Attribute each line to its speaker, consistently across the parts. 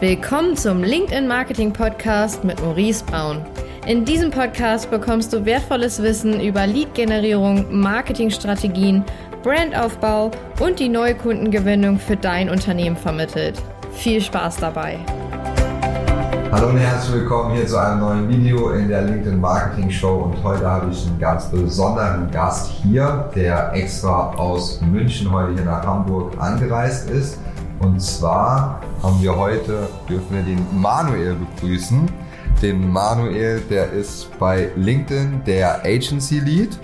Speaker 1: Willkommen zum LinkedIn Marketing Podcast mit Maurice Braun. In diesem Podcast bekommst du wertvolles Wissen über Lead-Generierung, Marketingstrategien, Brandaufbau und die neue Kundengewinnung für dein Unternehmen vermittelt. Viel Spaß dabei!
Speaker 2: Hallo und herzlich willkommen hier zu einem neuen Video in der LinkedIn Marketing Show und heute habe ich einen ganz besonderen Gast hier, der extra aus München heute hier nach Hamburg angereist ist. Und zwar haben wir heute, dürfen wir den Manuel begrüßen. Den Manuel, der ist bei LinkedIn der Agency Lead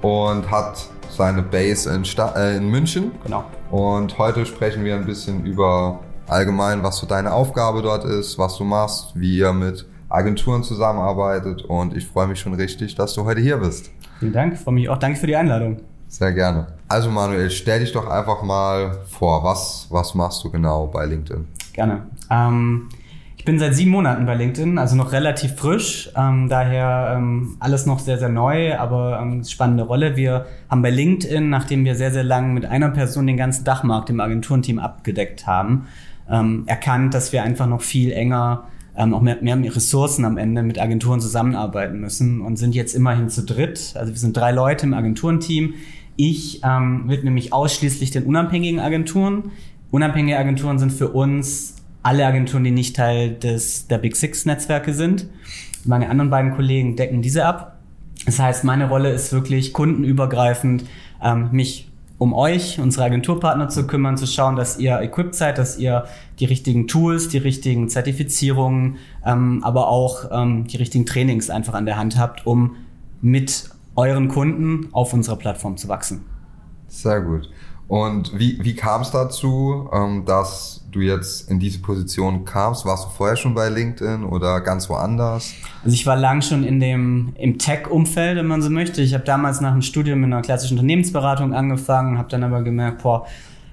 Speaker 2: und hat seine Base in, Sta äh, in München.
Speaker 3: Genau.
Speaker 2: Und heute sprechen wir ein bisschen über allgemein, was so deine Aufgabe dort ist, was du machst, wie ihr mit Agenturen zusammenarbeitet und ich freue mich schon richtig, dass du heute hier bist.
Speaker 3: Vielen Dank, freue mich auch. Danke für die Einladung.
Speaker 2: Sehr gerne. Also Manuel, stell dich doch einfach mal vor, was, was machst du genau bei LinkedIn?
Speaker 3: Gerne. Ähm, ich bin seit sieben Monaten bei LinkedIn, also noch relativ frisch, ähm, daher ähm, alles noch sehr, sehr neu, aber ähm, spannende Rolle. Wir haben bei LinkedIn, nachdem wir sehr, sehr lang mit einer Person den ganzen Dachmarkt im Agenturenteam abgedeckt haben, ähm, erkannt, dass wir einfach noch viel enger, ähm, auch mehr, mehr Ressourcen am Ende mit Agenturen zusammenarbeiten müssen und sind jetzt immerhin zu dritt. Also wir sind drei Leute im Agenturenteam. Ich ähm, widme mich ausschließlich den unabhängigen Agenturen. Unabhängige Agenturen sind für uns alle Agenturen, die nicht Teil des, der Big Six Netzwerke sind. Meine anderen beiden Kollegen decken diese ab. Das heißt, meine Rolle ist wirklich kundenübergreifend, ähm, mich um euch, unsere Agenturpartner zu kümmern, zu schauen, dass ihr equipped seid, dass ihr die richtigen Tools, die richtigen Zertifizierungen, ähm, aber auch ähm, die richtigen Trainings einfach an der Hand habt, um mit euren Kunden auf unserer Plattform zu wachsen.
Speaker 2: Sehr gut. Und wie, wie kam es dazu, ähm, dass du jetzt in diese Position kamst? Warst du vorher schon bei LinkedIn oder ganz woanders?
Speaker 3: Also ich war lang schon in dem im Tech-Umfeld, wenn man so möchte. Ich habe damals nach dem Studium in einer klassischen Unternehmensberatung angefangen, habe dann aber gemerkt, boah,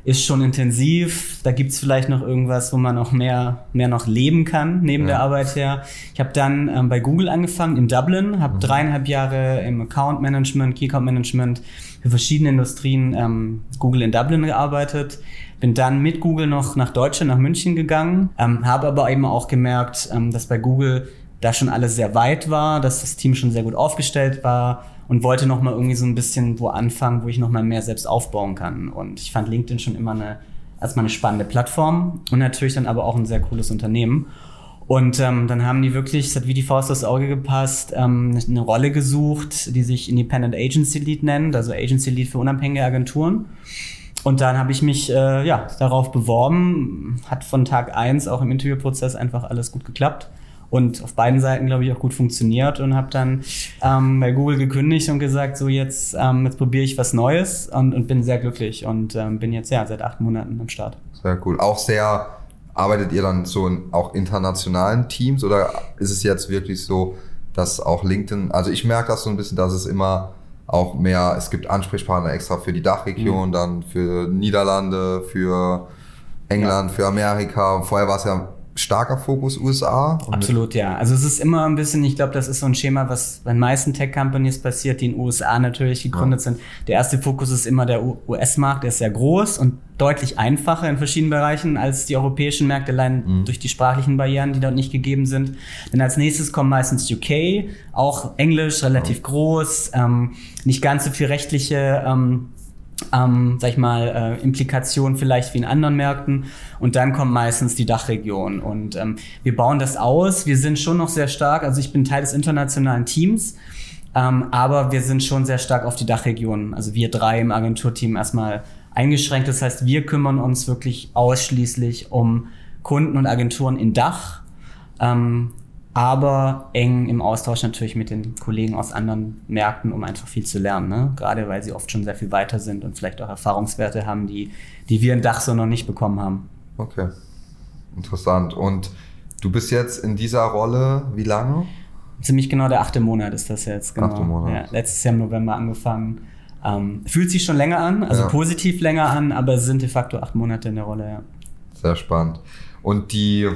Speaker 3: ist schon intensiv. Da gibt's vielleicht noch irgendwas, wo man auch mehr, mehr noch leben kann, neben ja. der Arbeit her. Ich habe dann ähm, bei Google angefangen in Dublin, habe mhm. dreieinhalb Jahre im Account Management, Key Account Management für verschiedene Industrien ähm, Google in Dublin gearbeitet. Bin dann mit Google noch nach Deutschland, nach München gegangen, ähm, habe aber eben auch gemerkt, ähm, dass bei Google da schon alles sehr weit war, dass das Team schon sehr gut aufgestellt war und wollte noch mal irgendwie so ein bisschen wo anfangen, wo ich noch mal mehr selbst aufbauen kann. Und ich fand LinkedIn schon immer eine erstmal eine spannende Plattform und natürlich dann aber auch ein sehr cooles Unternehmen. Und ähm, dann haben die wirklich, es hat wie die Faust aufs Auge gepasst, ähm, eine Rolle gesucht, die sich Independent Agency Lead nennt, also Agency Lead für unabhängige Agenturen. Und dann habe ich mich äh, ja, darauf beworben, hat von Tag eins auch im Interviewprozess einfach alles gut geklappt und auf beiden Seiten, glaube ich, auch gut funktioniert und habe dann ähm, bei Google gekündigt und gesagt, so jetzt, ähm, jetzt probiere ich was Neues und, und bin sehr glücklich und ähm, bin jetzt ja seit acht Monaten am Start.
Speaker 2: Sehr cool. Auch sehr, arbeitet ihr dann so in auch internationalen Teams oder ist es jetzt wirklich so, dass auch LinkedIn, also ich merke das so ein bisschen, dass es immer auch mehr, es gibt Ansprechpartner extra für die Dachregion, mhm. dann für Niederlande, für England, ja. für Amerika. Vorher war es ja starker Fokus USA.
Speaker 3: Absolut, ja. Also es ist immer ein bisschen, ich glaube, das ist so ein Schema, was bei den meisten Tech-Companies passiert, die in den USA natürlich gegründet ja. sind. Der erste Fokus ist immer der US-Markt, der ist sehr groß und deutlich einfacher in verschiedenen Bereichen als die europäischen Märkte, allein mhm. durch die sprachlichen Barrieren, die dort nicht gegeben sind. Denn als nächstes kommt meistens UK, auch Englisch, relativ ja. groß, ähm, nicht ganz so viel rechtliche ähm, ähm, sag ich mal, äh, Implikationen vielleicht wie in anderen Märkten. Und dann kommt meistens die Dachregion. Und ähm, wir bauen das aus. Wir sind schon noch sehr stark. Also ich bin Teil des internationalen Teams. Ähm, aber wir sind schon sehr stark auf die Dachregion. Also wir drei im Agenturteam erstmal eingeschränkt. Das heißt, wir kümmern uns wirklich ausschließlich um Kunden und Agenturen in Dach. Ähm, aber eng im Austausch natürlich mit den Kollegen aus anderen Märkten, um einfach viel zu lernen. Ne? Gerade weil sie oft schon sehr viel weiter sind und vielleicht auch Erfahrungswerte haben, die, die wir in Dach so noch nicht bekommen haben.
Speaker 2: Okay, interessant. Und du bist jetzt in dieser Rolle wie lange?
Speaker 3: Ziemlich genau der achte Monat ist das jetzt. Genau.
Speaker 2: Achte Monat.
Speaker 3: Ja, letztes Jahr im November angefangen. Ähm, fühlt sich schon länger an, also ja. positiv länger an, aber es sind de facto acht Monate in der Rolle, ja.
Speaker 2: Sehr spannend. Und die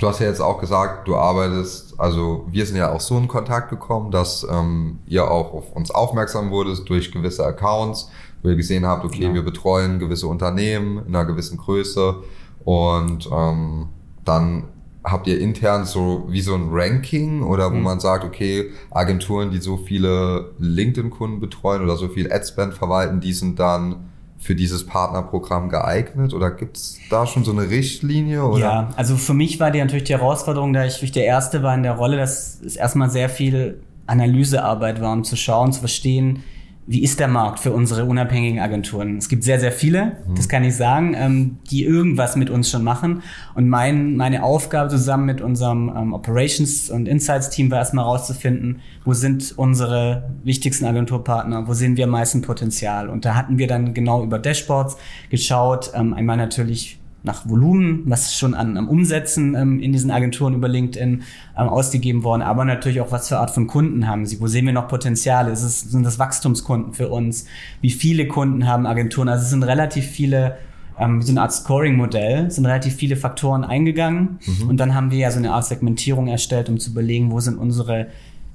Speaker 2: Du hast ja jetzt auch gesagt, du arbeitest, also wir sind ja auch so in Kontakt gekommen, dass ähm, ihr auch auf uns aufmerksam wurdet durch gewisse Accounts, wo ihr gesehen habt, okay, ja. wir betreuen gewisse Unternehmen in einer gewissen Größe Und ähm, dann habt ihr intern so wie so ein Ranking oder wo mhm. man sagt, okay, Agenturen, die so viele LinkedIn-Kunden betreuen oder so viel Adspend verwalten, die sind dann für dieses Partnerprogramm geeignet oder gibt es da schon so eine Richtlinie? Oder?
Speaker 3: Ja, also für mich war die natürlich die Herausforderung, da ich der Erste war in der Rolle, dass es erstmal sehr viel Analysearbeit war, um zu schauen, zu verstehen, wie ist der Markt für unsere unabhängigen Agenturen? Es gibt sehr, sehr viele, mhm. das kann ich sagen, ähm, die irgendwas mit uns schon machen. Und mein, meine Aufgabe zusammen mit unserem ähm, Operations- und Insights-Team war erstmal herauszufinden, wo sind unsere wichtigsten Agenturpartner, wo sehen wir am meisten Potenzial. Und da hatten wir dann genau über Dashboards geschaut, ähm, einmal natürlich nach Volumen, was schon an, an Umsätzen ähm, in diesen Agenturen über LinkedIn ähm, ausgegeben worden, aber natürlich auch, was für Art von Kunden haben sie, wo sehen wir noch Potenziale, ist es, sind das Wachstumskunden für uns, wie viele Kunden haben Agenturen, also es sind relativ viele ähm, so eine Art Scoring-Modell, sind relativ viele Faktoren eingegangen mhm. und dann haben wir ja so eine Art Segmentierung erstellt, um zu überlegen, wo sind unsere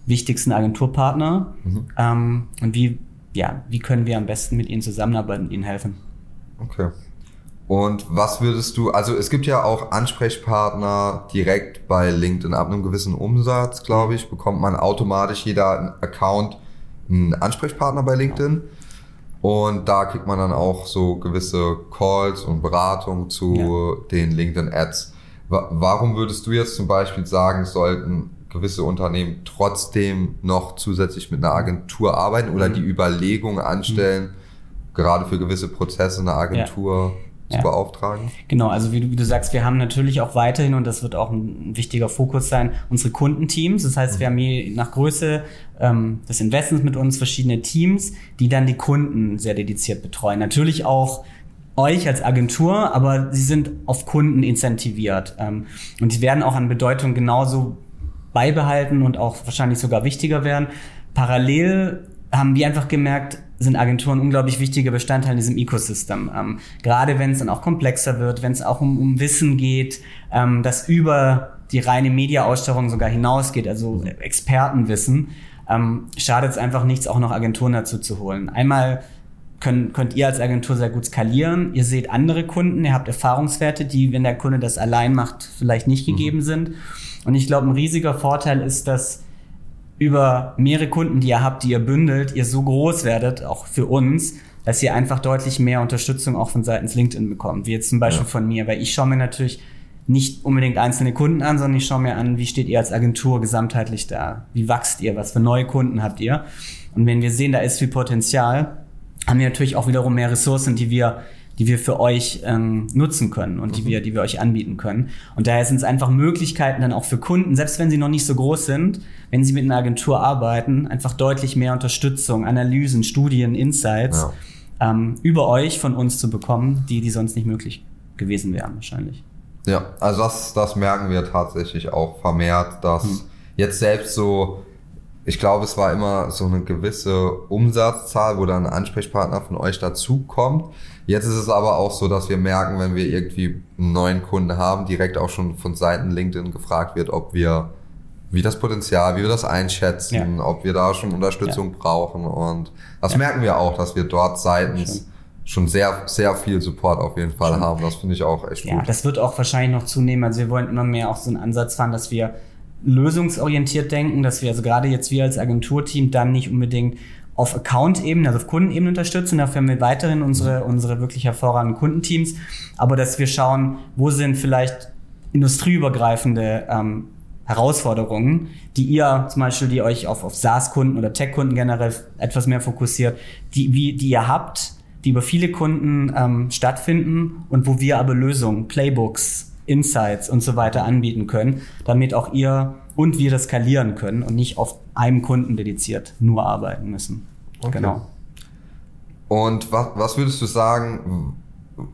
Speaker 3: wichtigsten Agenturpartner mhm. ähm, und wie, ja, wie können wir am besten mit ihnen zusammenarbeiten und ihnen helfen.
Speaker 2: Okay. Und was würdest du, also es gibt ja auch Ansprechpartner direkt bei LinkedIn. Ab einem gewissen Umsatz, glaube ich, bekommt man automatisch jeder Account einen Ansprechpartner bei LinkedIn. Und da kriegt man dann auch so gewisse Calls und Beratungen zu ja. den LinkedIn Ads. Warum würdest du jetzt zum Beispiel sagen, sollten gewisse Unternehmen trotzdem noch zusätzlich mit einer Agentur arbeiten oder mhm. die Überlegung anstellen, mhm. gerade für gewisse Prozesse eine Agentur ja zu ja. beauftragen?
Speaker 3: Genau, also wie du, wie du sagst, wir haben natürlich auch weiterhin, und das wird auch ein wichtiger Fokus sein, unsere Kundenteams. Das heißt, mhm. wir haben je nach Größe ähm, des Investments mit uns verschiedene Teams, die dann die Kunden sehr dediziert betreuen. Natürlich auch euch als Agentur, aber sie sind auf Kunden incentiviert. Ähm, und die werden auch an Bedeutung genauso beibehalten und auch wahrscheinlich sogar wichtiger werden. Parallel haben wir einfach gemerkt, sind Agenturen unglaublich wichtiger Bestandteil in diesem Ecosystem. Ähm, gerade wenn es dann auch komplexer wird, wenn es auch um, um Wissen geht, ähm, das über die reine Mediaausstattung sogar hinausgeht, also Expertenwissen, ähm, schadet es einfach nichts, auch noch Agenturen dazu zu holen. Einmal könnt, könnt ihr als Agentur sehr gut skalieren. Ihr seht andere Kunden, ihr habt Erfahrungswerte, die, wenn der Kunde das allein macht, vielleicht nicht mhm. gegeben sind. Und ich glaube, ein riesiger Vorteil ist, dass über mehrere Kunden, die ihr habt, die ihr bündelt, ihr so groß werdet, auch für uns, dass ihr einfach deutlich mehr Unterstützung auch von seitens LinkedIn bekommt, wie jetzt zum Beispiel ja. von mir, weil ich schaue mir natürlich nicht unbedingt einzelne Kunden an, sondern ich schaue mir an, wie steht ihr als Agentur gesamtheitlich da? Wie wächst ihr? Was für neue Kunden habt ihr? Und wenn wir sehen, da ist viel Potenzial, haben wir natürlich auch wiederum mehr Ressourcen, die wir die wir für euch ähm, nutzen können und die mhm. wir, die wir euch anbieten können. Und daher sind es einfach Möglichkeiten dann auch für Kunden, selbst wenn sie noch nicht so groß sind, wenn sie mit einer Agentur arbeiten, einfach deutlich mehr Unterstützung, Analysen, Studien, Insights ja. ähm, über euch von uns zu bekommen, die, die sonst nicht möglich gewesen wären wahrscheinlich.
Speaker 2: Ja, also das, das merken wir tatsächlich auch vermehrt, dass hm. jetzt selbst so ich glaube, es war immer so eine gewisse Umsatzzahl, wo dann ein Ansprechpartner von euch dazukommt. Jetzt ist es aber auch so, dass wir merken, wenn wir irgendwie einen neuen Kunden haben, direkt auch schon von Seiten LinkedIn gefragt wird, ob wir, wie das Potenzial, wie wir das einschätzen, ja. ob wir da schon Unterstützung ja. brauchen. Und das ja. merken wir auch, dass wir dort seitens schon sehr, sehr viel Support auf jeden Fall haben. Das finde ich auch echt gut.
Speaker 3: Ja, das wird auch wahrscheinlich noch zunehmen. Also wir wollen immer mehr auch so einen Ansatz fahren, dass wir lösungsorientiert denken, dass wir also gerade jetzt wir als Agenturteam dann nicht unbedingt auf Account-Ebene, also auf Kundenebene unterstützen. Dafür haben wir weiterhin unsere, unsere wirklich hervorragenden Kundenteams. Aber dass wir schauen, wo sind vielleicht industrieübergreifende ähm, Herausforderungen, die ihr zum Beispiel, die euch auf, auf SaaS-Kunden oder Tech-Kunden generell etwas mehr fokussiert, die, wie, die ihr habt, die über viele Kunden ähm, stattfinden und wo wir aber Lösungen, Playbooks, Insights und so weiter anbieten können, damit auch ihr und wir das skalieren können und nicht auf einem Kunden dediziert nur arbeiten müssen.
Speaker 2: Okay. Genau. Und was, was würdest du sagen,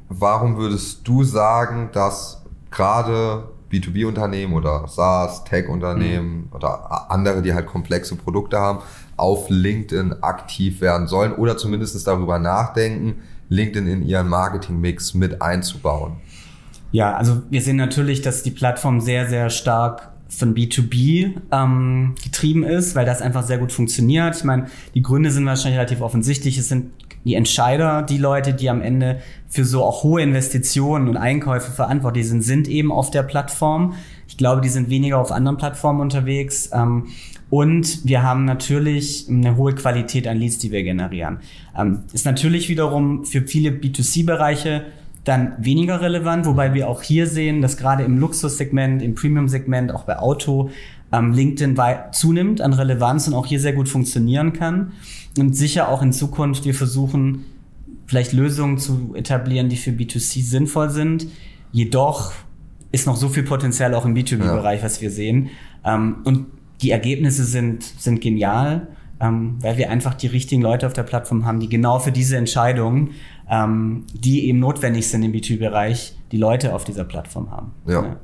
Speaker 2: warum würdest du sagen, dass gerade B2B-Unternehmen oder SaaS, Tech-Unternehmen mhm. oder andere, die halt komplexe Produkte haben, auf LinkedIn aktiv werden sollen oder zumindest darüber nachdenken, LinkedIn in ihren Marketing-Mix mit einzubauen?
Speaker 3: Ja, also wir sehen natürlich, dass die Plattform sehr, sehr stark von B2B ähm, getrieben ist, weil das einfach sehr gut funktioniert. Ich meine, die Gründe sind wahrscheinlich relativ offensichtlich. Es sind die Entscheider, die Leute, die am Ende für so auch hohe Investitionen und Einkäufe verantwortlich sind, sind eben auf der Plattform. Ich glaube, die sind weniger auf anderen Plattformen unterwegs. Ähm, und wir haben natürlich eine hohe Qualität an Leads, die wir generieren. Ähm, ist natürlich wiederum für viele B2C-Bereiche dann weniger relevant, wobei wir auch hier sehen, dass gerade im Luxussegment, im Premium-Segment, auch bei Auto, ähm, LinkedIn zunimmt an Relevanz und auch hier sehr gut funktionieren kann. Und sicher auch in Zukunft wir versuchen, vielleicht Lösungen zu etablieren, die für B2C sinnvoll sind. Jedoch ist noch so viel Potenzial auch im B2B-Bereich, ja. was wir sehen. Ähm, und die Ergebnisse sind, sind genial, ähm, weil wir einfach die richtigen Leute auf der Plattform haben, die genau für diese Entscheidungen, ähm, die eben notwendig sind im B2B-Bereich, die Leute auf dieser Plattform haben.
Speaker 2: Ja. ja.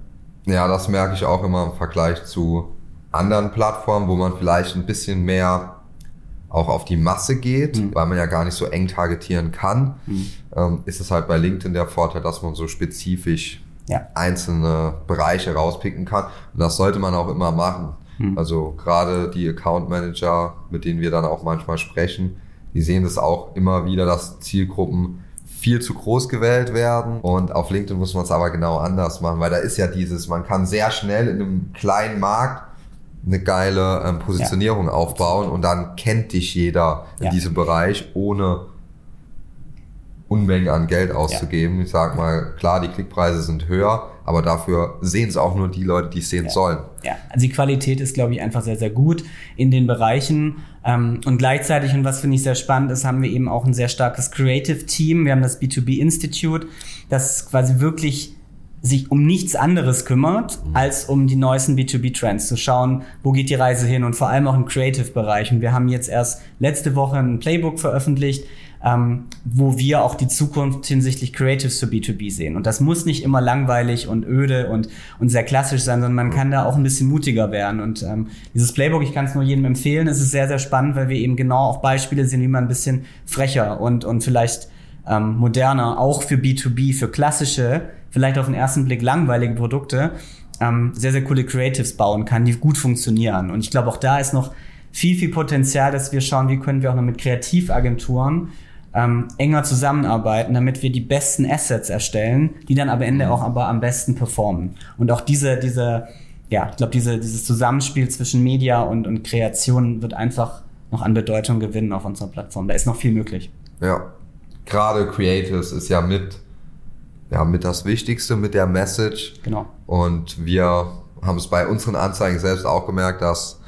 Speaker 2: Ja, das merke ich auch immer im Vergleich zu anderen Plattformen, wo man vielleicht ein bisschen mehr auch auf die Masse geht, mhm. weil man ja gar nicht so eng targetieren kann, mhm. ähm, ist es halt bei LinkedIn der Vorteil, dass man so spezifisch ja. einzelne Bereiche rauspicken kann. Und das sollte man auch immer machen. Mhm. Also gerade die Account Manager, mit denen wir dann auch manchmal sprechen, die sehen das auch immer wieder, dass Zielgruppen viel zu groß gewählt werden. Und auf LinkedIn muss man es aber genau anders machen, weil da ist ja dieses, man kann sehr schnell in einem kleinen Markt eine geile ähm, Positionierung ja. aufbauen und dann kennt dich jeder in ja. diesem Bereich, ohne Unmengen an Geld auszugeben. Ja. Ich sag mal, klar, die Klickpreise sind höher, aber dafür sehen es auch nur die Leute, die es sehen
Speaker 3: ja.
Speaker 2: sollen.
Speaker 3: Ja, also die Qualität ist, glaube ich, einfach sehr, sehr gut in den Bereichen. Ähm, und gleichzeitig, und was finde ich sehr spannend ist, haben wir eben auch ein sehr starkes Creative Team. Wir haben das B2B Institute, das quasi wirklich sich um nichts anderes kümmert, mhm. als um die neuesten B2B-Trends zu schauen, wo geht die Reise hin und vor allem auch im Creative-Bereich. Und wir haben jetzt erst letzte Woche ein Playbook veröffentlicht, ähm, wo wir auch die Zukunft hinsichtlich Creatives für B2B sehen. Und das muss nicht immer langweilig und öde und, und sehr klassisch sein, sondern man kann da auch ein bisschen mutiger werden. Und ähm, dieses Playbook, ich kann es nur jedem empfehlen, es ist sehr, sehr spannend, weil wir eben genau auch Beispiele sehen, wie man ein bisschen frecher und, und vielleicht ähm, moderner, auch für B2B, für klassische, vielleicht auf den ersten Blick langweilige Produkte, ähm, sehr, sehr coole Creatives bauen kann, die gut funktionieren. Und ich glaube, auch da ist noch viel, viel Potenzial, dass wir schauen, wie können wir auch noch mit Kreativagenturen ähm, enger zusammenarbeiten, damit wir die besten Assets erstellen, die dann am Ende auch aber am besten performen. Und auch diese, diese, ja, ich glaube, diese, dieses Zusammenspiel zwischen Media und, und Kreation wird einfach noch an Bedeutung gewinnen auf unserer Plattform. Da ist noch viel möglich.
Speaker 2: Ja, gerade Creatives ist ja mit, ja, mit das Wichtigste, mit der Message.
Speaker 3: Genau.
Speaker 2: Und wir haben es bei unseren Anzeigen selbst auch gemerkt, dass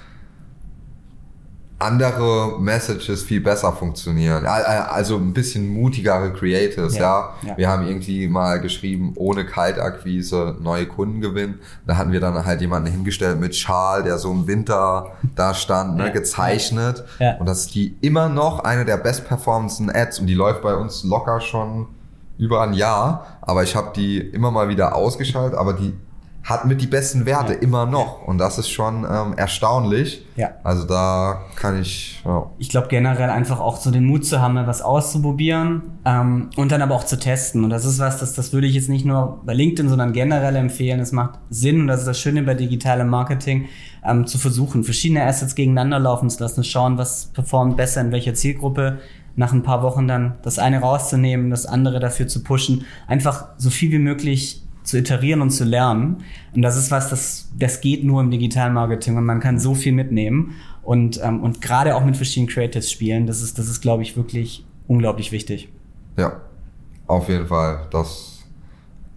Speaker 2: andere Messages viel besser funktionieren. Also ein bisschen mutigere Creators, ja, ja. ja. Wir haben irgendwie mal geschrieben, ohne Kaltakquise neue Kunden gewinnen. Da hatten wir dann halt jemanden hingestellt mit Schal, der so im Winter da stand, ne, gezeichnet. Ja. Und das ist die immer noch eine der best performenden Ads und die läuft bei uns locker schon über ein Jahr. Aber ich habe die immer mal wieder ausgeschaltet, aber die hat mit die besten Werte ja. immer noch. Und das ist schon ähm, erstaunlich.
Speaker 3: Ja.
Speaker 2: Also da kann ich. Ja.
Speaker 3: Ich glaube generell einfach auch so den Mut zu haben, was auszuprobieren ähm, und dann aber auch zu testen. Und das ist was, das, das würde ich jetzt nicht nur bei LinkedIn, sondern generell empfehlen. Es macht Sinn, und das ist das Schöne bei digitalem Marketing, ähm, zu versuchen, verschiedene Assets gegeneinander laufen zu lassen, schauen, was performt besser in welcher Zielgruppe nach ein paar Wochen dann das eine rauszunehmen, das andere dafür zu pushen, einfach so viel wie möglich zu iterieren und zu lernen. Und das ist was, das, das geht nur im Digitalmarketing und man kann so viel mitnehmen und, ähm, und gerade auch mit verschiedenen Creatives spielen. Das ist, das ist, glaube ich, wirklich unglaublich wichtig.
Speaker 2: Ja, auf jeden Fall. Das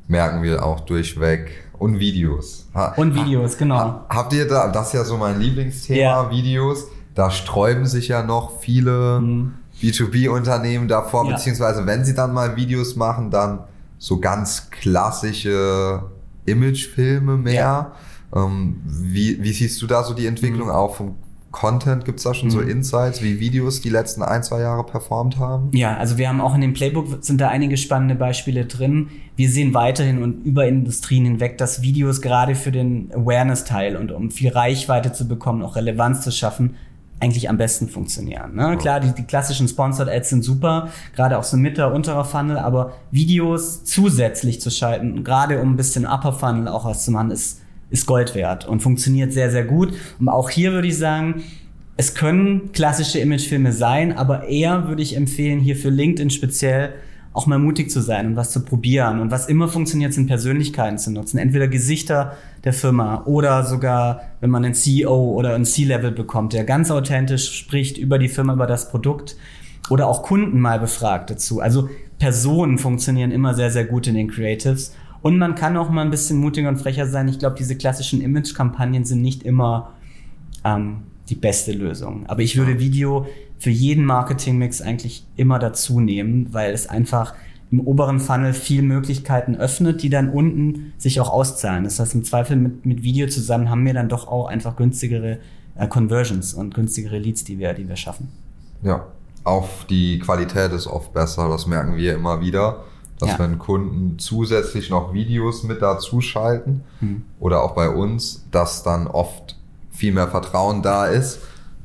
Speaker 2: merken wir auch durchweg. Und Videos.
Speaker 3: Ha, und Videos, genau. Ha,
Speaker 2: habt ihr da, das ist ja so mein Lieblingsthema, ja. Videos. Da sträuben sich ja noch viele mhm. B2B-Unternehmen davor, ja. beziehungsweise wenn sie dann mal Videos machen, dann so ganz klassische Imagefilme mehr. Ja. Ähm, wie, wie siehst du da so die Entwicklung mhm. auch vom Content? Gibt es da schon mhm. so Insights, wie Videos die letzten ein, zwei Jahre performt haben?
Speaker 3: Ja, also wir haben auch in dem Playbook sind da einige spannende Beispiele drin. Wir sehen weiterhin und über Industrien hinweg, dass Videos gerade für den Awareness-Teil und um viel Reichweite zu bekommen, auch Relevanz zu schaffen, eigentlich am besten funktionieren. Ne? Klar, die, die klassischen Sponsored Ads sind super, gerade auch so mitter, unterer Funnel, aber Videos zusätzlich zu schalten, gerade um ein bisschen Upper Funnel auch was zu machen, ist, ist Gold wert und funktioniert sehr, sehr gut. Und auch hier würde ich sagen, es können klassische Imagefilme sein, aber eher würde ich empfehlen, hier für LinkedIn speziell auch mal mutig zu sein und was zu probieren. Und was immer funktioniert, sind Persönlichkeiten zu nutzen. Entweder Gesichter der Firma oder sogar, wenn man einen CEO oder ein C-Level bekommt, der ganz authentisch spricht über die Firma, über das Produkt oder auch Kunden mal befragt dazu. Also Personen funktionieren immer sehr, sehr gut in den Creatives. Und man kann auch mal ein bisschen mutiger und frecher sein. Ich glaube, diese klassischen Image-Kampagnen sind nicht immer ähm, die beste Lösung. Aber ich würde Video für jeden Marketingmix eigentlich immer dazu nehmen, weil es einfach im oberen Funnel viel Möglichkeiten öffnet, die dann unten sich auch auszahlen. Das heißt, im Zweifel mit, mit Video zusammen haben wir dann doch auch einfach günstigere äh, Conversions und günstigere Leads, die wir, die wir schaffen.
Speaker 2: Ja, auch die Qualität ist oft besser, das merken wir immer wieder, dass
Speaker 3: Ja.
Speaker 2: wenn Kunden zusätzlich noch Videos mit dazu schalten
Speaker 3: Hm.
Speaker 2: oder auch bei uns, dass dann oft viel mehr Vertrauen da ist.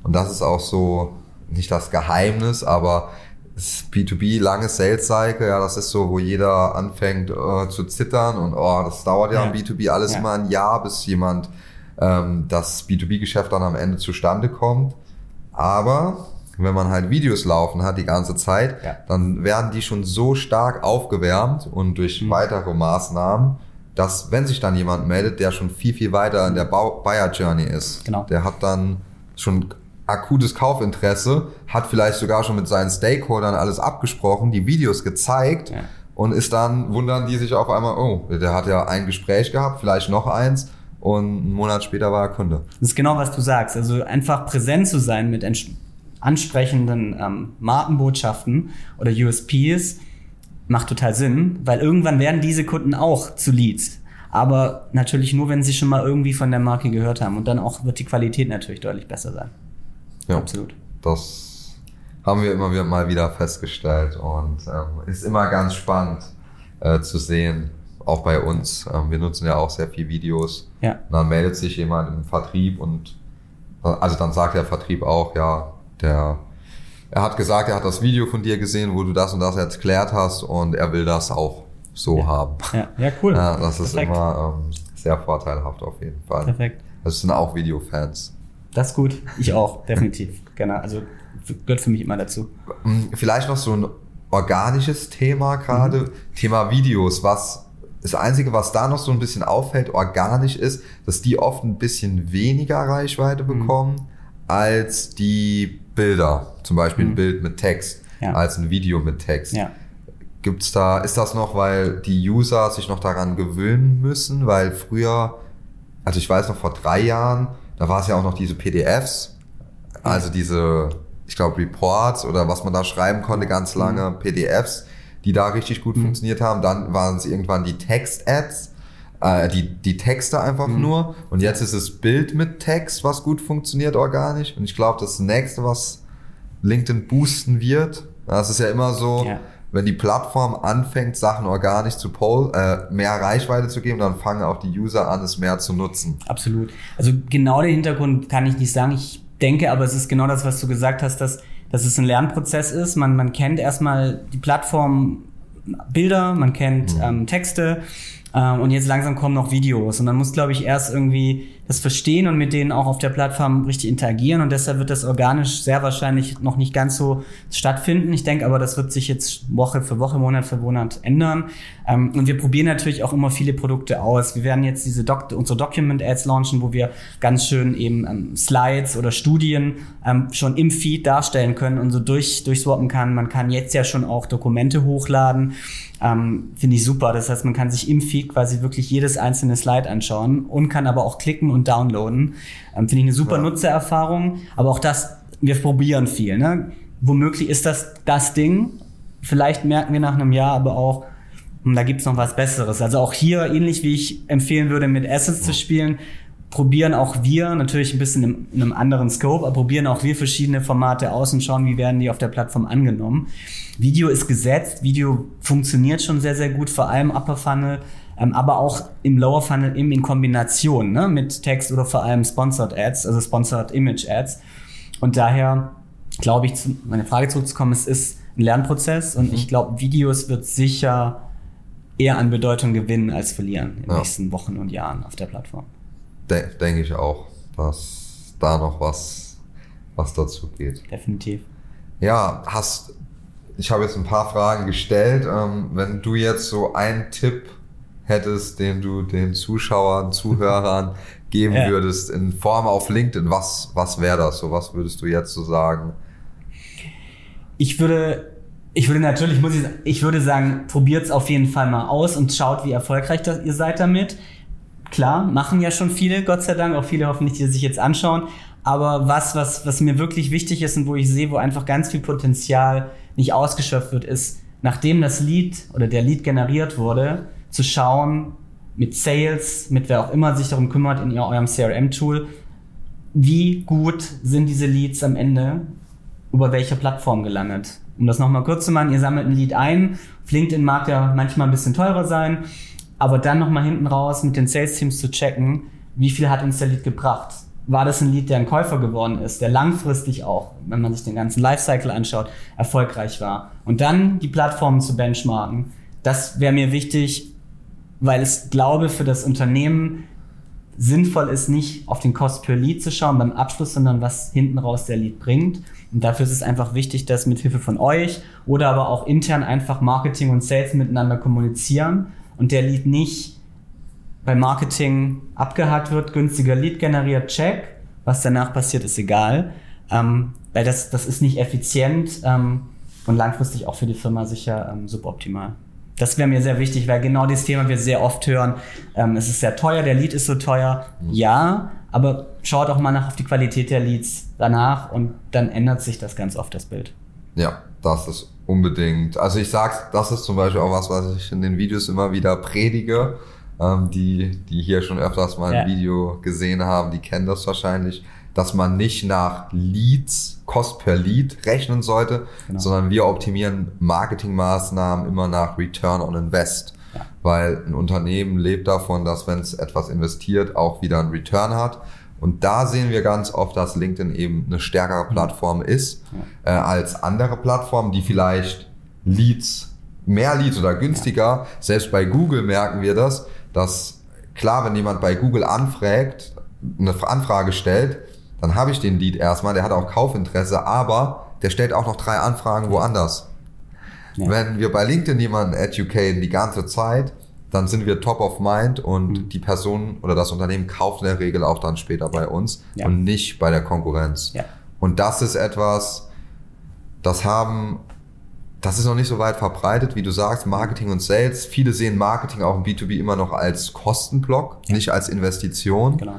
Speaker 2: Und das ist auch so, nicht das Geheimnis, aber das B2B, langes Sales Cycle, ja, das ist so, wo jeder anfängt äh, zu zittern und oh, das dauert ja,
Speaker 3: Ja.
Speaker 2: im B2B alles
Speaker 3: Ja.
Speaker 2: immer ein Jahr, bis jemand ähm, das B2B-Geschäft dann am Ende zustande kommt. Aber wenn man halt Videos laufen hat die ganze Zeit,
Speaker 3: Ja.
Speaker 2: dann werden die schon so stark aufgewärmt und durch
Speaker 3: Mhm.
Speaker 2: weitere Maßnahmen, dass wenn sich dann jemand meldet, der schon viel, viel weiter in der Buyer Journey ist,
Speaker 3: Genau.
Speaker 2: der hat dann schon akutes Kaufinteresse, hat vielleicht sogar schon mit seinen Stakeholdern alles abgesprochen, die Videos gezeigt
Speaker 3: Ja.
Speaker 2: und ist dann, wundern die sich auf einmal, oh, der hat ja ein Gespräch gehabt, vielleicht noch eins und einen Monat später war er Kunde.
Speaker 3: Das ist genau, was du sagst. Also einfach präsent zu sein mit ansprechenden ähm, Markenbotschaften oder USPs macht total Sinn, weil irgendwann werden diese Kunden auch zu Leads. Aber natürlich nur, wenn sie schon mal irgendwie von der Marke gehört haben. Und dann auch wird die Qualität natürlich deutlich besser sein.
Speaker 2: Ja.
Speaker 3: Absolut.
Speaker 2: Das haben wir immer wieder mal wieder festgestellt und ähm, ist immer ganz spannend äh, zu sehen, auch bei uns. Ähm, wir nutzen ja auch sehr viel Videos.
Speaker 3: Ja.
Speaker 2: Und dann meldet sich jemand im Vertrieb und also dann sagt der Vertrieb auch, ja, der er hat gesagt, er hat das Video von dir gesehen, wo du das und das erklärt hast und er will das auch so
Speaker 3: Ja.
Speaker 2: haben.
Speaker 3: Ja, ja cool.
Speaker 2: Ja, das ist
Speaker 3: Perfekt.
Speaker 2: immer ähm, sehr vorteilhaft auf jeden Fall.
Speaker 3: Perfekt.
Speaker 2: Das sind auch Videofans.
Speaker 3: Das ist gut. Ich auch, definitiv. Genau. Also gehört für mich immer dazu.
Speaker 2: Mm, Vielleicht noch so ein organisches Thema gerade,
Speaker 3: Mhm.
Speaker 2: Thema Videos, was das Einzige, was da noch so ein bisschen auffällt, organisch ist, dass die oft ein bisschen weniger Reichweite
Speaker 3: Mhm.
Speaker 2: bekommen als die Bilder. Zum Beispiel ein
Speaker 3: Mhm.
Speaker 2: Bild mit Text,
Speaker 3: Ja.
Speaker 2: als ein Video mit Text.
Speaker 3: Ja.
Speaker 2: Gibt's da, ist das noch, weil die User sich noch daran gewöhnen müssen? Weil früher, also ich weiß noch vor drei Jahren, da war es ja auch noch diese PDFs, also diese, ich glaube, Reports oder was man da schreiben konnte, ganz lange PDFs, die da richtig gut
Speaker 3: Mhm.
Speaker 2: funktioniert haben. Dann waren es irgendwann die Text-Ads, äh, die, die Texte einfach
Speaker 3: Mhm.
Speaker 2: nur. Und jetzt ist es Bild mit Text, was gut funktioniert organisch. Und ich glaube, das nächste, was LinkedIn boosten wird, das ist ja immer so,
Speaker 3: Ja.
Speaker 2: Wenn die Plattform anfängt, Sachen organisch zu poll, äh, mehr Reichweite zu geben, dann fangen auch die User an, es mehr zu nutzen.
Speaker 3: Absolut. Also genau den Hintergrund kann ich nicht sagen. Ich denke aber, es ist genau das, was du gesagt hast, dass, dass es ein Lernprozess ist. Man, man kennt erstmal die Plattform Bilder, man kennt ähm, Texte ähm, und jetzt langsam kommen noch Videos. Und man muss, glaube ich, erst irgendwie das verstehen und mit denen auch auf der Plattform richtig interagieren. Und deshalb wird das organisch sehr wahrscheinlich noch nicht ganz so stattfinden. Ich denke aber, das wird sich jetzt Woche für Woche, Monat für Monat ändern. Ähm, und wir probieren natürlich auch immer viele Produkte aus. Wir werden jetzt diese Doc unsere Document Ads launchen, wo wir ganz schön eben ähm, Slides oder Studien ähm, schon im Feed darstellen können und so durch, durchswappen kann. Man kann jetzt ja schon auch Dokumente hochladen. Ähm, Finde ich super. Das heißt, man kann sich im Feed quasi wirklich jedes einzelne Slide anschauen und kann aber auch klicken und downloaden. Ähm, Finde ich eine super
Speaker 2: Ja.
Speaker 3: Nutzererfahrung. Aber auch das, wir probieren viel. Ne? Womöglich ist das das Ding. Vielleicht merken wir nach einem Jahr aber auch, hm, da gibt's noch was Besseres. Also auch hier, ähnlich wie ich empfehlen würde, mit Assets zu spielen, probieren auch wir, natürlich ein bisschen in einem anderen Scope, aber probieren auch wir verschiedene Formate aus und schauen, wie werden die auf der Plattform angenommen. Video ist gesetzt, Video funktioniert schon sehr, sehr gut, vor allem Upper Funnel, aber auch im Lower Funnel eben in Kombination ne, mit Text oder vor allem Sponsored Ads, also Sponsored Image Ads. Und daher glaube ich, zu meine Frage zurückzukommen, es ist ein Lernprozess und ich glaube, Videos wird sicher eher an Bedeutung gewinnen als verlieren in den
Speaker 2: Ja.
Speaker 3: nächsten Wochen und Jahren auf der Plattform.
Speaker 2: De Denke ich auch, dass da noch was was dazu geht.
Speaker 3: Definitiv.
Speaker 2: Ja, hast, ich habe jetzt ein paar Fragen gestellt. Ähm, wenn du jetzt so einen Tipp hättest, den du den Zuschauern, Zuhörern geben ja. würdest in Form auf LinkedIn, was, was wäre das? So, was würdest du jetzt so sagen?
Speaker 3: Ich würde, ich würde natürlich, muss ich, ich würde sagen, probiert es auf jeden Fall mal aus und schaut, wie erfolgreich das, ihr seid damit. Klar, machen ja schon viele, Gott sei Dank, auch viele hoffentlich, die sich jetzt anschauen. Aber was, was, was mir wirklich wichtig ist und wo ich sehe, wo einfach ganz viel Potenzial nicht ausgeschöpft wird, ist, nachdem das Lead oder der Lead generiert wurde, zu schauen, mit Sales, mit wer auch immer sich darum kümmert in eurem CRM-Tool, wie gut sind diese Leads am Ende über welche Plattform gelandet. Um das nochmal kurz zu machen, ihr sammelt ein Lead ein, LinkedIn mag ja manchmal ein bisschen teurer sein, aber dann nochmal hinten raus mit den Sales-Teams zu checken, wie viel hat uns der Lead gebracht. War das ein Lead, der ein Käufer geworden ist, der langfristig auch, wenn man sich den ganzen Lifecycle anschaut, erfolgreich war. Und dann die Plattformen zu benchmarken. Das wäre mir wichtig, weil es glaube für das Unternehmen sinnvoll ist, nicht auf den Cost per Lead zu schauen beim Abschluss, sondern was hinten raus der Lead bringt. Und dafür ist es einfach wichtig, dass mit Hilfe von euch oder aber auch intern einfach Marketing und Sales miteinander kommunizieren und der Lead nicht bei Marketing abgehakt wird, günstiger Lead generiert, check. Was danach passiert, ist egal. Ähm, weil das, das ist nicht effizient ähm, und langfristig auch für die Firma sicher ähm, suboptimal. Das wäre mir sehr wichtig, weil genau dieses Thema wir sehr oft hören. Ähm, es ist sehr teuer, der Lead ist so teuer. Mhm. Ja, aber schaut auch mal nach auf die Qualität der Leads danach und dann ändert sich das ganz oft, das Bild.
Speaker 2: Ja, das ist unbedingt. Also ich sag, das ist zum Beispiel auch was, was ich in den Videos immer wieder predige. Ähm, die, die hier schon öfters mal ein ja. Video gesehen haben, die kennen das wahrscheinlich dass man nicht nach Leads, Cost per Lead rechnen sollte, genau. sondern wir optimieren Marketingmaßnahmen immer nach Return on Invest. Ja. Weil ein Unternehmen lebt davon, dass wenn es etwas investiert, auch wieder einen Return hat. Und da sehen wir ganz oft, dass LinkedIn eben eine stärkere mhm. Plattform ist äh, als andere Plattformen, die vielleicht Leads, mehr Leads oder günstiger, selbst bei Google merken wir das, dass klar, wenn jemand bei Google anfragt, eine Anfrage stellt, dann habe ich den Lead erstmal, der hat auch Kaufinteresse, aber der stellt auch noch drei Anfragen woanders. Ja. Wenn wir bei LinkedIn jemanden educaten die ganze Zeit, dann sind wir top of mind und mhm. die Person oder das Unternehmen kauft in der Regel auch dann später bei uns ja. und nicht bei der Konkurrenz. Ja. Und das ist etwas, das haben, das ist noch nicht so weit verbreitet, wie du sagst, Marketing und Sales. Viele sehen Marketing auch im B2B immer noch als Kostenblock, nicht als Investition. Genau.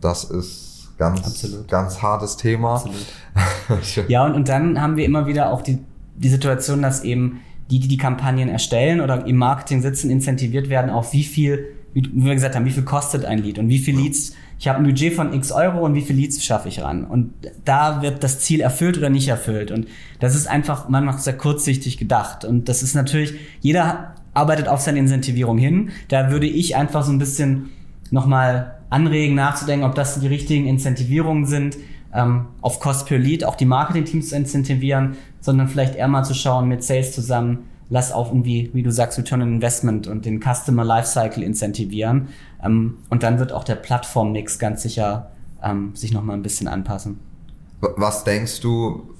Speaker 2: Das ist Ganz, Absolut. ganz hartes Thema.
Speaker 3: Absolut. ja, und, und dann haben wir immer wieder auch die, die Situation, dass eben die, die die Kampagnen erstellen oder im Marketing sitzen, incentiviert werden, auf wie viel, wie wir gesagt haben, wie viel kostet ein Lead und wie viel Leads, ich habe ein Budget von x Euro und wie viel Leads schaffe ich ran. Und da wird das Ziel erfüllt oder nicht erfüllt. Und das ist einfach manchmal sehr kurzsichtig gedacht. Und das ist natürlich, jeder arbeitet auf seine Incentivierung hin. Da würde ich einfach so ein bisschen nochmal anregen, nachzudenken, ob das die richtigen Incentivierungen sind, ähm, auf Cost per Lead auch die Marketing-Teams zu incentivieren, sondern vielleicht eher mal zu schauen mit Sales zusammen, lass auch irgendwie, wie du sagst, Return on Investment und den Customer Lifecycle incentivieren. Ähm, und dann wird auch der Plattform-Mix ganz sicher ähm, sich nochmal ein bisschen anpassen.
Speaker 2: Was denkst du,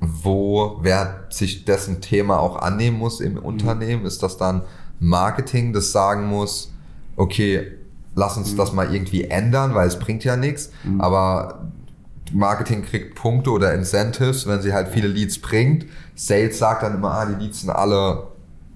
Speaker 2: wo wer sich dessen Thema auch annehmen muss im Unternehmen? Ist das dann Marketing, das sagen muss, okay, lass uns mhm. das mal irgendwie ändern, weil es bringt ja nichts. Mhm. Aber Marketing kriegt Punkte oder Incentives, wenn sie halt viele Leads bringt. Sales sagt dann immer, ah, die Leads sind alle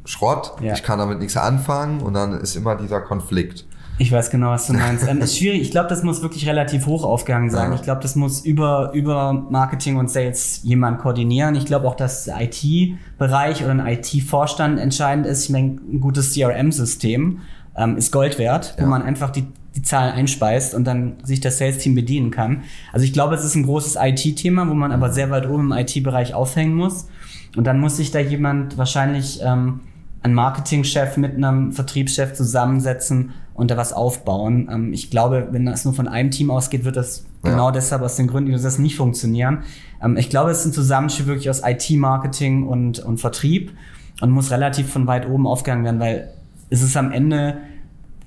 Speaker 2: Schrott, ja. ich kann damit nichts anfangen und dann ist immer dieser Konflikt.
Speaker 3: Ich weiß genau, was du meinst. ähm, ist schwierig. Ich glaube, das muss wirklich relativ hoch aufgegangen sein. Ja. Ich glaube, das muss über, über Marketing und Sales jemand koordinieren. Ich glaube auch, dass der IT-Bereich oder ein IT-Vorstand entscheidend ist. Ich meine, ein gutes CRM-System ähm, ist Gold wert, ja. wo man einfach die, die Zahlen einspeist und dann sich das Sales-Team bedienen kann. Also ich glaube, es ist ein großes IT-Thema, wo man aber sehr weit oben im IT-Bereich aufhängen muss. Und dann muss sich da jemand wahrscheinlich ähm, ein Marketingchef mit einem Vertriebschef zusammensetzen und da was aufbauen. Ähm, ich glaube, wenn das nur von einem Team ausgeht, wird das ja. genau deshalb aus den Gründen, die das nicht funktionieren. Ähm, ich glaube, es ist ein Zusammenspiel wirklich aus IT-Marketing und, und Vertrieb und muss relativ von weit oben aufgegangen werden, weil ist es am Ende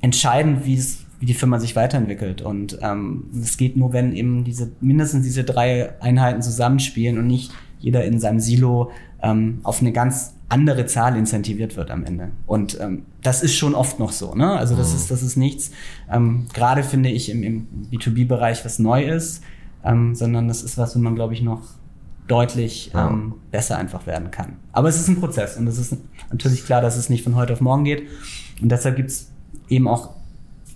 Speaker 3: entscheidend, wie es wie die Firma sich weiterentwickelt. Und ähm, es geht nur, wenn eben diese mindestens diese drei Einheiten zusammenspielen und nicht jeder in seinem Silo ähm, auf eine ganz andere Zahl incentiviert wird am Ende. Und ähm, das ist schon oft noch so. Ne? Also das mhm. ist das ist nichts. Ähm, Gerade finde ich im, im B2B-Bereich was neu ist, ähm, sondern das ist was, wo man glaube ich noch deutlich ja. ähm, besser einfach werden kann. Aber es ist ein Prozess und es ist natürlich klar, dass es nicht von heute auf morgen geht. Und deshalb gibt es eben auch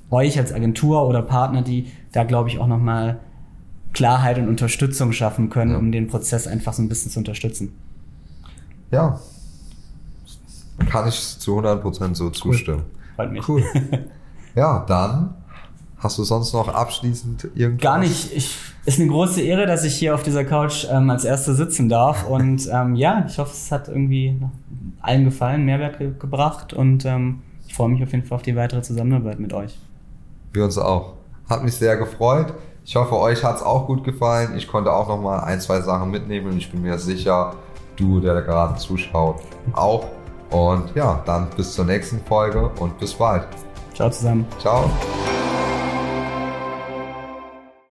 Speaker 3: euch als Agentur oder Partner, die da, glaube ich, auch nochmal Klarheit und Unterstützung schaffen können, ja. um den Prozess einfach so ein bisschen zu unterstützen.
Speaker 2: Ja, kann ich zu 100% so zustimmen.
Speaker 3: Cool. Freut mich.
Speaker 2: Cool. Ja, dann hast du sonst noch abschließend irgendwas?
Speaker 3: Gar nicht. Ich, ist eine große Ehre, dass ich hier auf dieser Couch ähm, als Erster sitzen darf. Und ähm, ja, ich hoffe, es hat irgendwie allen gefallen, Mehrwert ge gebracht. Und ähm, freue mich auf jeden Fall auf die weitere Zusammenarbeit mit euch.
Speaker 2: Wir uns auch. Hat mich sehr gefreut. Ich hoffe, euch hat es auch gut gefallen. Ich konnte auch noch mal ein, zwei Sachen mitnehmen und ich bin mir sicher, du, der da gerade zuschaut, auch. Und ja, dann bis zur nächsten Folge und bis bald.
Speaker 3: Ciao zusammen.
Speaker 2: Ciao.